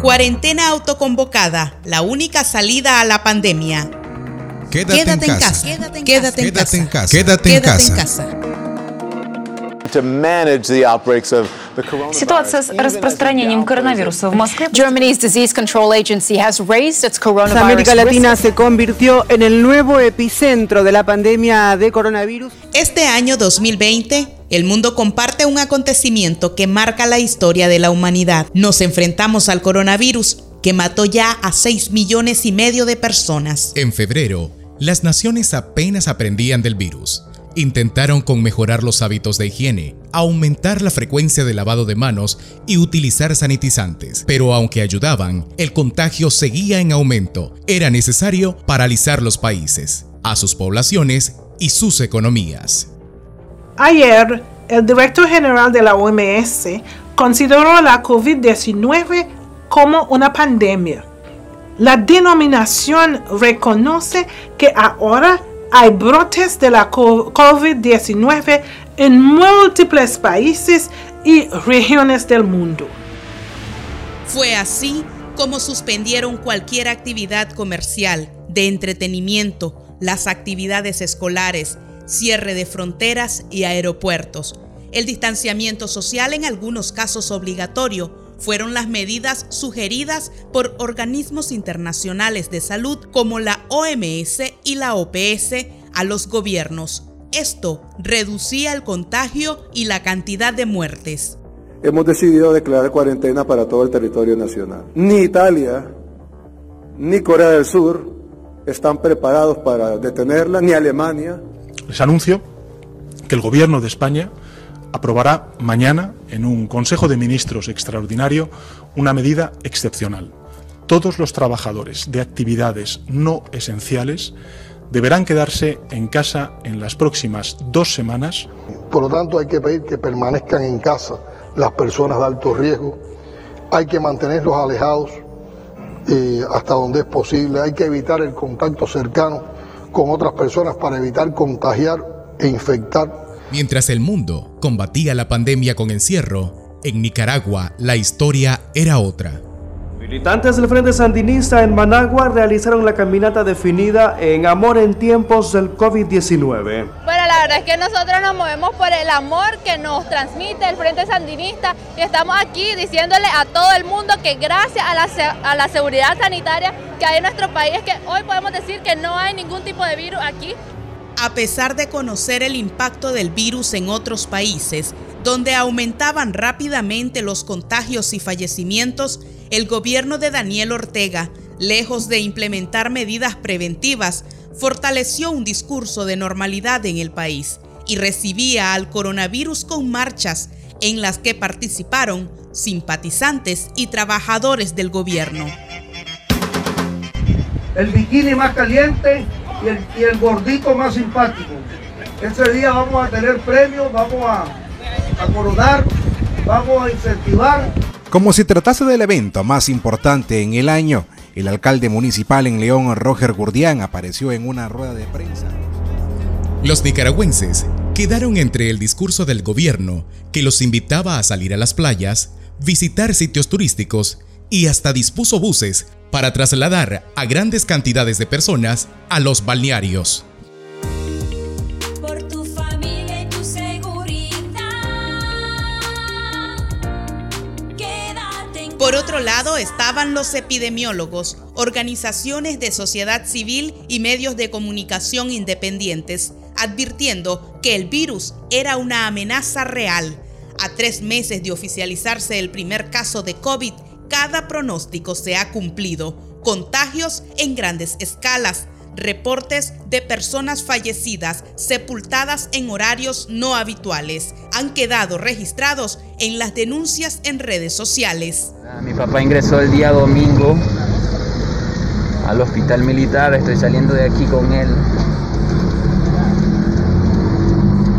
Cuarentena autoconvocada, la única salida a la pandemia. Quédate, en, casa. Quédate en Quédate casa. en casa. Quédate en casa. Ситуация с распространением коронавируса в Москве. Germany's disease control agency has raised its coronavirus América Latina risk. se convirtió en el nuevo epicentro de la pandemia de coronavirus. Este año 2020, el mundo comparte un acontecimiento que marca la historia de la humanidad. Nos enfrentamos al coronavirus, que mató ya a 6 millones y medio de personas. En febrero, las naciones apenas aprendían del virus. Intentaron con mejorar los hábitos de higiene, aumentar la frecuencia de lavado de manos y utilizar sanitizantes. Pero aunque ayudaban, el contagio seguía en aumento. Era necesario paralizar los países, a sus poblaciones y sus economías. Ayer, el director general de la OMS consideró la COVID-19 como una pandemia. La denominación reconoce que ahora hay brotes de la co- COVID-19 en múltiples países y regiones del mundo. Fue así como suspendieron cualquier actividad comercial, de entretenimiento, las actividades escolares, cierre de fronteras y aeropuertos. El distanciamiento social en algunos casos obligatorio fueron las medidas sugeridas por organismos internacionales de salud como la OMS y la OPS a los gobiernos. Esto reducía el contagio y la cantidad de muertes. hemos decidido declarar cuarentena para todo el territorio nacional. Ni Italia, ni Corea del Sur están preparados para detenerla, ni Alemania. Les anuncio que el Gobierno de España aprobará mañana en un Consejo de Ministros extraordinario una medida excepcional. Todos los trabajadores de actividades no esenciales deberán quedarse en casa en las próximas dos semanas Por lo tanto, hay que pedir que permanezcan en casa las personas de alto riesgo. Hay que mantenerlos alejados eh, hasta donde es posible. Hay que evitar el contacto cercano con otras personas para evitar contagiar e infectar. Mientras el mundo combatía la pandemia con encierro, en Nicaragua la historia era otra. Militantes del Frente Sandinista en Managua realizaron la caminata definida en Amor en tiempos del COVID-19. Bueno, la verdad es que nosotros nos movemos por el amor que nos transmite el Frente Sandinista y estamos aquí diciéndole a todo el mundo que gracias a la, se- a la seguridad sanitaria que hay en nuestro país es que hoy podemos decir que no hay ningún tipo de virus aquí. A pesar de conocer el impacto del virus en otros países, donde aumentaban rápidamente los contagios y fallecimientos, el gobierno de Daniel Ortega, lejos de implementar medidas preventivas, fortaleció un discurso de normalidad en el país y recibía al coronavirus con marchas en las que participaron simpatizantes y trabajadores del gobierno. el bikini más caliente y el, y el gordito más simpático. Ese día vamos a tener premios, vamos a, a coronar, vamos a incentivar. Como se tratase del evento más importante en el año, el alcalde municipal en León, Roger Gurdián, apareció en una rueda de prensa. Los nicaragüenses quedaron entre el discurso del gobierno que los invitaba a salir a las playas, visitar sitios turísticos y hasta dispuso buses para trasladar a grandes cantidades de personas a los balnearios. Lado estaban los epidemiólogos, organizaciones de sociedad civil y medios de comunicación independientes, advirtiendo que el virus era una amenaza real. A tres meses de oficializarse el primer caso de COVID, cada pronóstico se ha cumplido. Contagios en grandes escalas, reportes de personas fallecidas sepultadas en horarios no habituales han quedado registrados en las denuncias en redes sociales. Mi papá ingresó el día domingo al hospital militar, estoy saliendo de aquí con él,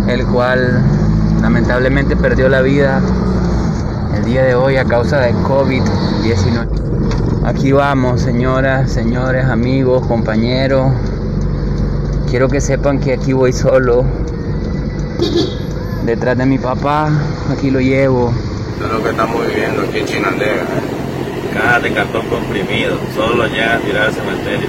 el cual lamentablemente perdió la vida el día de hoy a causa de COVID-19. Aquí vamos, señoras, señores, amigos, compañeros. Quiero que sepan que aquí voy solo. Detrás de mi papá, aquí lo llevo. Esto es lo que estamos viviendo aquí en Chinandega. cajas de cartón comprimido, solo lo llegan a tirar al cementerio.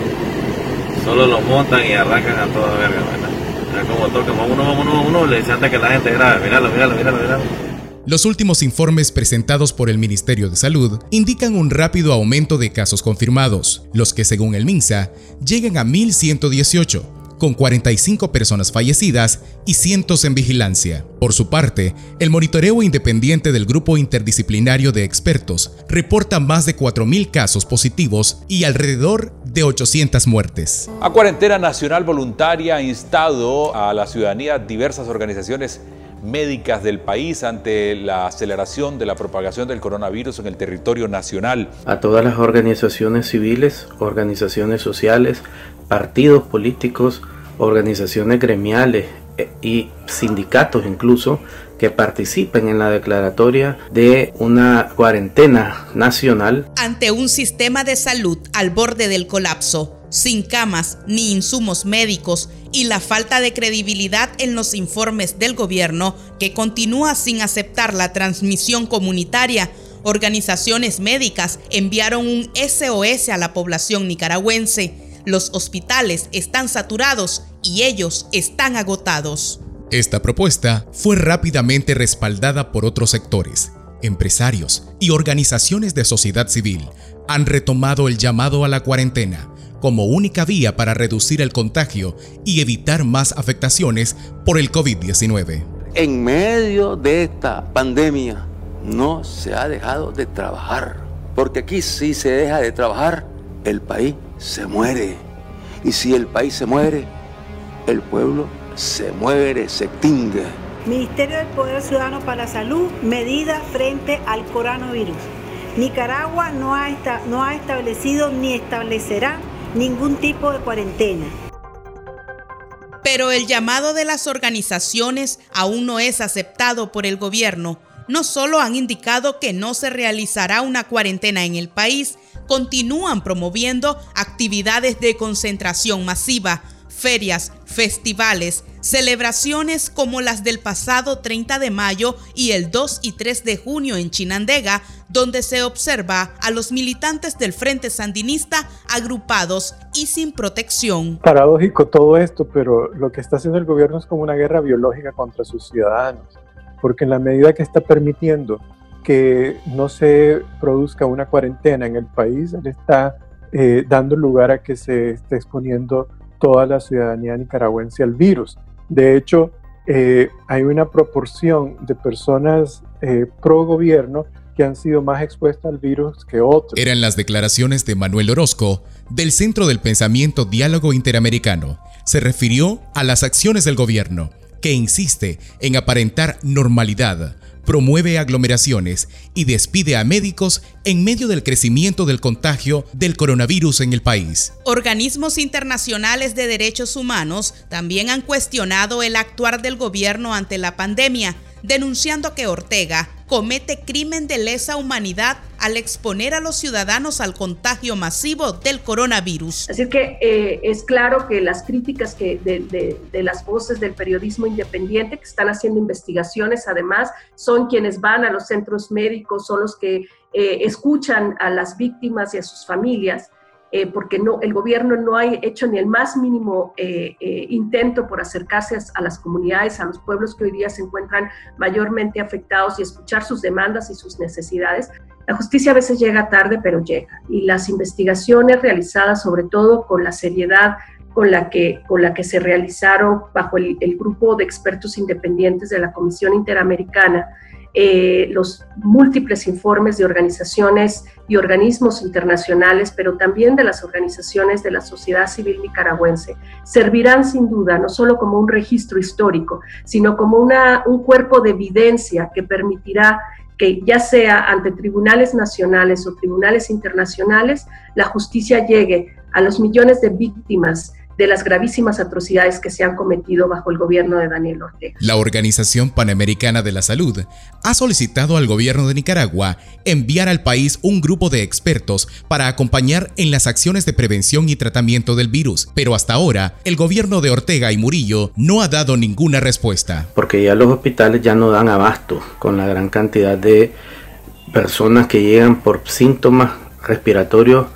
Solo lo montan y arrancan a toda verga, ¿verdad? Ya como tocan, vámonos, vámonos, vámonos, le dicen antes que la gente grabe, míralo, míralo, míralo, míralo. Los últimos informes presentados por el Ministerio de Salud indican un rápido aumento de casos confirmados, los que según el MINSA llegan a 1.118, con 45 personas fallecidas y cientos en vigilancia. Por su parte, el monitoreo independiente del Grupo Interdisciplinario de Expertos reporta más de 4.000 casos positivos y alrededor de 800 muertes. A Cuarentena Nacional Voluntaria ha instado a la ciudadanía diversas organizaciones médicas del país ante la aceleración de la propagación del coronavirus en el territorio nacional. A todas las organizaciones civiles, organizaciones sociales, partidos políticos, organizaciones gremiales eh, y sindicatos incluso que participen en la declaratoria de una cuarentena nacional. Ante un sistema de salud al borde del colapso, sin camas ni insumos médicos y la falta de credibilidad en los informes del gobierno que continúa sin aceptar la transmisión comunitaria, organizaciones médicas enviaron un SOS a la población nicaragüense. Los hospitales están saturados y ellos están agotados. Esta propuesta fue rápidamente respaldada por otros sectores. Empresarios y organizaciones de sociedad civil han retomado el llamado a la cuarentena como única vía para reducir el contagio y evitar más afectaciones por el COVID-19. En medio de esta pandemia no se ha dejado de trabajar, porque aquí si se deja de trabajar, el país se muere. Y si el país se muere, el pueblo se muere, se extingue. Ministerio del Poder Ciudadano para la Salud, medidas frente al coronavirus. Nicaragua no ha, esta, no ha establecido ni establecerá ningún tipo de cuarentena. Pero el llamado de las organizaciones aún no es aceptado por el gobierno. No solo han indicado que no se realizará una cuarentena en el país, continúan promoviendo actividades de concentración masiva, ferias, festivales, celebraciones como las del pasado 30 de mayo y el 2 y 3 de junio en Chinandega, donde se observa a los militantes del Frente Sandinista agrupados y sin protección. Paradójico todo esto, pero lo que está haciendo el gobierno es como una guerra biológica contra sus ciudadanos, porque en la medida que está permitiendo que no se produzca una cuarentena en el país, él está eh, dando lugar a que se esté exponiendo toda la ciudadanía nicaragüense al virus. De hecho, eh, hay una proporción de personas eh, pro gobierno que han sido más expuestas al virus que otros. Eran las declaraciones de Manuel Orozco del Centro del Pensamiento Diálogo Interamericano. Se refirió a las acciones del gobierno, que insiste en aparentar normalidad, promueve aglomeraciones y despide a médicos en medio del crecimiento del contagio del coronavirus en el país. Organismos internacionales de derechos humanos también han cuestionado el actuar del gobierno ante la pandemia, denunciando que Ortega comete crimen de lesa humanidad al exponer a los ciudadanos al contagio masivo del coronavirus. Así que eh, es claro que las críticas que de, las voces del periodismo independiente que están haciendo investigaciones, además, son quienes van a los centros médicos, son los que eh, escuchan a las víctimas y a sus familias. Eh, porque no, el gobierno no ha hecho ni el más mínimo eh, eh, intento por acercarse a, las comunidades, a los pueblos que hoy día se encuentran mayormente afectados y escuchar sus demandas y sus necesidades. La justicia a veces llega tarde, pero llega. Y las investigaciones realizadas, sobre todo con la seriedad con la que, con la que se realizaron bajo el grupo de expertos independientes de la Comisión Interamericana, eh, los múltiples informes de organizaciones y organismos internacionales, pero también de las organizaciones de la sociedad civil nicaragüense, servirán sin duda no solo como un registro histórico, sino como un cuerpo de evidencia que permitirá que ya sea ante tribunales nacionales o tribunales internacionales, la justicia llegue a los millones de víctimas de las gravísimas atrocidades que se han cometido bajo el gobierno de Daniel Ortega. La Organización Panamericana de la Salud ha solicitado al gobierno de Nicaragua enviar al país un grupo de expertos para acompañar en las acciones de prevención y tratamiento del virus, pero hasta ahora el gobierno de Ortega y Murillo no ha dado ninguna respuesta. Porque ya los hospitales ya no dan abasto con la gran cantidad de personas que llegan por síntomas respiratorios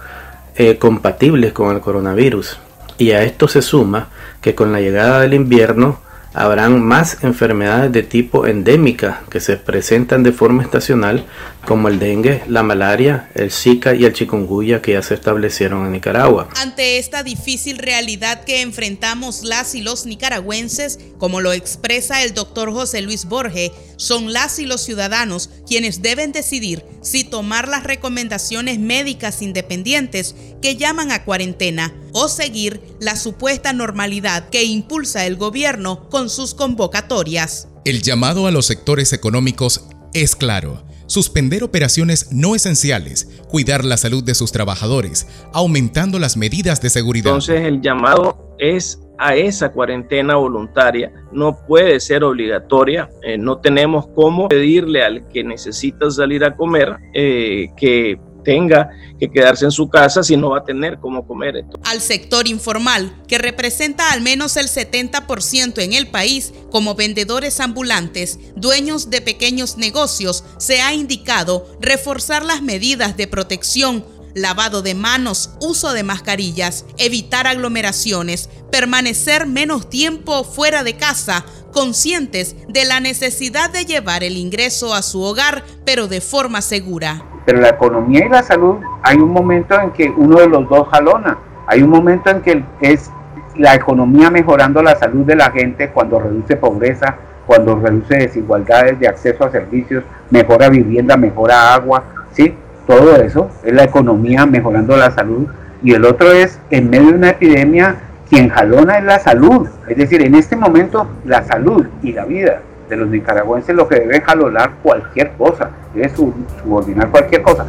eh, compatibles con el coronavirus. Y a esto se suma que con la llegada del invierno habrán más enfermedades de tipo endémica que se presentan de forma estacional como el dengue, la malaria, el zika y el chikungunya que ya se establecieron en Nicaragua. Ante esta difícil realidad que enfrentamos las y los nicaragüenses, como lo expresa el doctor José Luis Borge, son las y los ciudadanos quienes deben decidir si tomar las recomendaciones médicas independientes que llaman a cuarentena o seguir la supuesta normalidad que impulsa el gobierno con sus convocatorias. El llamado a los sectores económicos es claro. Suspender operaciones no esenciales, cuidar la salud de sus trabajadores, aumentando las medidas de seguridad. Entonces el llamado es a esa cuarentena voluntaria. No puede ser obligatoria. Eh, no tenemos cómo pedirle al que necesita salir a comer eh, que tenga que quedarse en su casa si no va a tener cómo comer. Al sector informal, que representa al menos el 70% en el país, como vendedores ambulantes, dueños de pequeños negocios, se ha indicado reforzar las medidas de protección lavado de manos, uso de mascarillas, evitar aglomeraciones, permanecer menos tiempo fuera de casa, conscientes de la necesidad de llevar el ingreso a su hogar, pero de forma segura. Pero la economía y la salud, hay un momento en que uno de los dos jalona. Hay un momento en que es la economía mejorando la salud de la gente cuando reduce pobreza, cuando reduce desigualdades de acceso a servicios, mejora vivienda, mejora agua, ¿sí? todo eso es la economía mejorando la salud y el otro es en medio de una epidemia quien jalona es la salud, es decir, en este momento la salud y la vida de los nicaragüenses lo que debe jalonar cualquier cosa, debe subordinar cualquier cosa.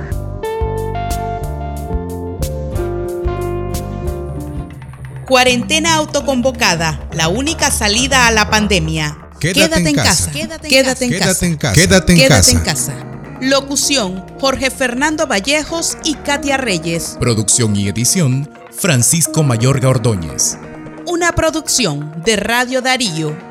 Cuarentena autoconvocada, la única salida a la pandemia. Quédate, en, casa. Quédate, en, casa. Quédate en casa. Locución, Jorge Fernando Vallejos y Katia Reyes. Producción y edición, Francisco Mayorga Ordóñez. Una producción de Radio Darío